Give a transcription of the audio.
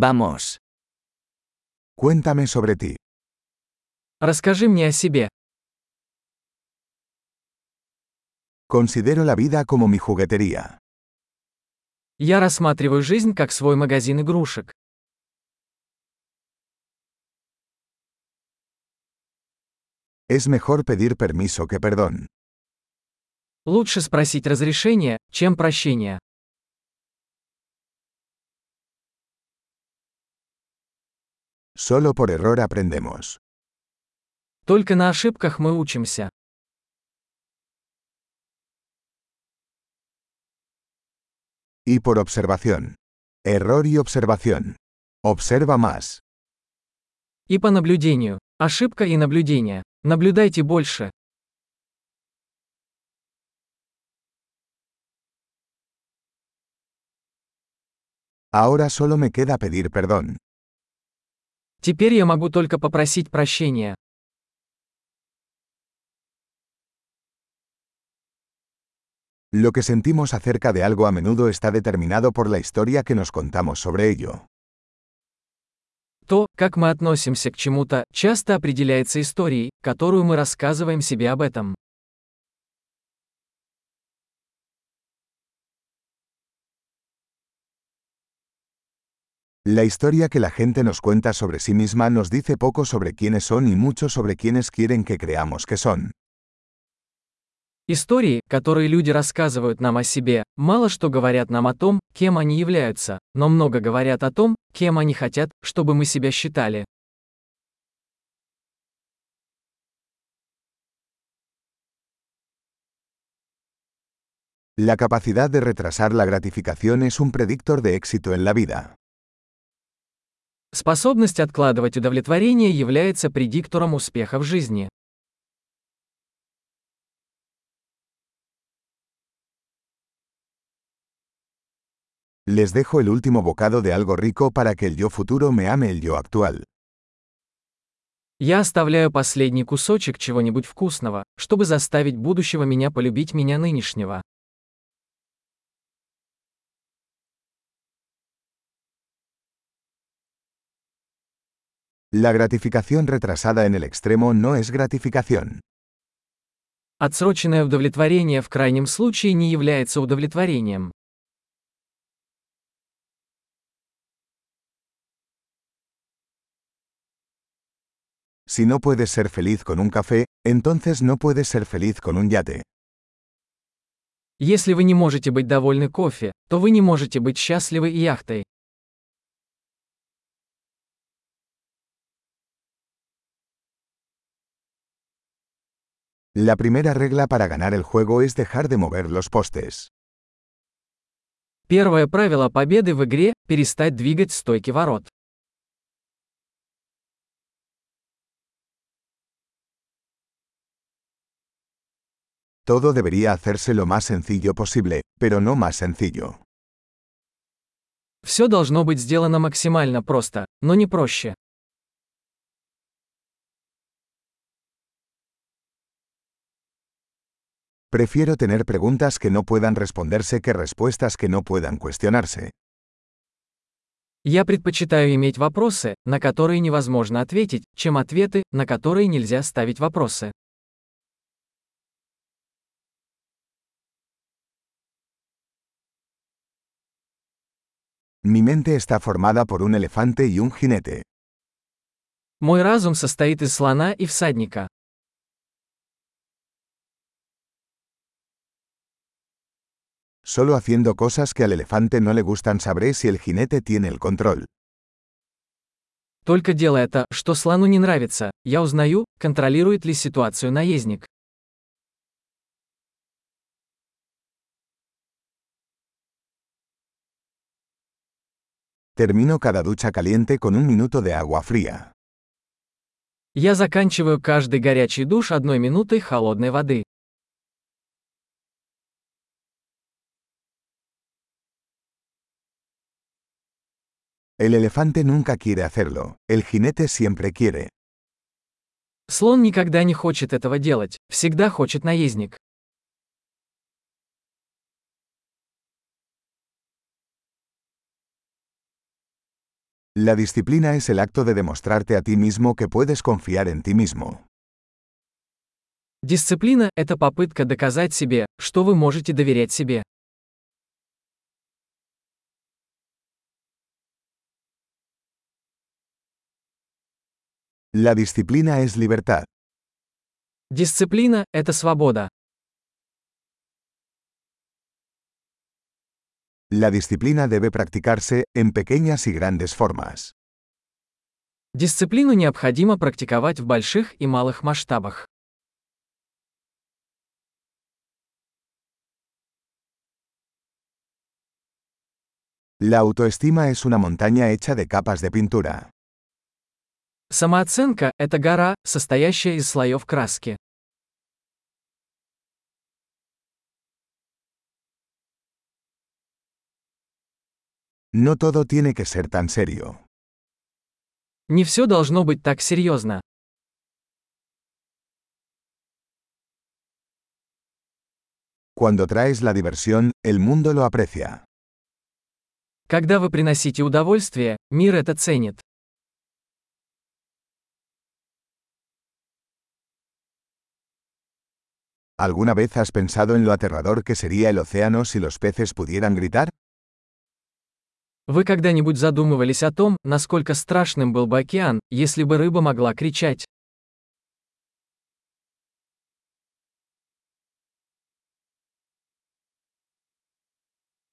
Vamos. Cuéntame sobre ti. Расскажи мне о себе. Considero la vida como mi juguetería. Я рассматриваю жизнь как свой магазин игрушек. Es mejor pedir permiso que perdón. Лучше спросить разрешение, чем прощение. Solo por error aprendemos. Только на ошибках мы учимся. Y por observación. Error y observación. Observa más. И по наблюдению. Ошибка и наблюдение. Наблюдайте больше. Ahora solo me queda pedir perdón. Теперь я могу только попросить прощения. Lo que sentimos acerca de algo a menudo está determinado por la historia que nos contamos sobre ello. То, как мы относимся к чему-то, часто определяется историей, которую мы рассказываем себе об этом. La historia que la gente nos cuenta sobre sí misma nos dice poco sobre quiénes son y mucho sobre quiénes quieren que creamos que son. Истории, которые люди рассказывают нам о себе, мало что говорят нам о том, кем они являются, но много говорят о том, кем они хотят, чтобы мы себя считали. La capacidad de retrasar la gratificación es un predictor de éxito en la vida. Способность откладывать удовлетворение является предиктором успеха в жизни. Les dejo el último bocado de algo rico para que el yo futuro me ame el yo actual. Я оставляю последний кусочек чего-нибудь вкусного, чтобы заставить будущего меня полюбить меня нынешнего. La gratificación retrasada en el extremo no es gratificación. Отсроченное удовлетворение в крайнем случае не является удовлетворением. Si no puedes ser feliz con un café, entonces no puedes ser feliz con un yate. Если вы не можете быть довольны кофе, то вы не можете быть счастливы яхтой. La primera regla para ganar el juego es dejar de mover los postes. Первое правило победы в игре – перестать двигать стойки ворот. Todo debería hacerse lo más sencillo posible, pero no más sencillo. Все должно быть сделано максимально просто, но не проще. Prefiero tener preguntas que no puedan responderse que respuestas que no puedan cuestionarse. Я предпочитаю иметь вопросы, на которые невозможно ответить, чем ответы, на которые нельзя ставить вопросы. Mi mente está formada por un elefante y un jinete. Мой разум состоит из слона и всадника. Solo haciendo cosas que al elefante no le gustan sabré si el jinete tiene el control. Только делая то, что слону не нравится, я узнаю, контролирует ли ситуацию наездник. Termino cada ducha caliente con un minuto de agua fría. Я заканчиваю каждый горячий душ одной минутой холодной воды. El elefante nunca quiere hacerlo, el jinete siempre quiere. Слон никогда не хочет этого делать, всегда хочет наездник. La disciplina es el acto de demostrarte a ti mismo que puedes confiar en ti mismo. Дисциплина – это попытка доказать себе, что вы можете доверять себе. La disciplina es libertad. Дисциплина – это свобода. La disciplina debe practicarse, en pequeñas y grandes formas. Дисциплину необходимо практиковать в больших и малых масштабах. La autoestima es una montaña hecha de capas de pintura. Самооценка – это гора, состоящая из слоев краски. No todo tiene que ser tan serio. Не все должно быть так серьезно. Cuando traes la diversión, el mundo lo aprecia. Когда вы приносите удовольствие, мир это ценит. ¿Alguna vez has pensado en lo aterrador que sería el océano si los peces pudieran gritar? Вы когда-нибудь задумывались о том, насколько страшным был бы океан, если бы рыба могла кричать?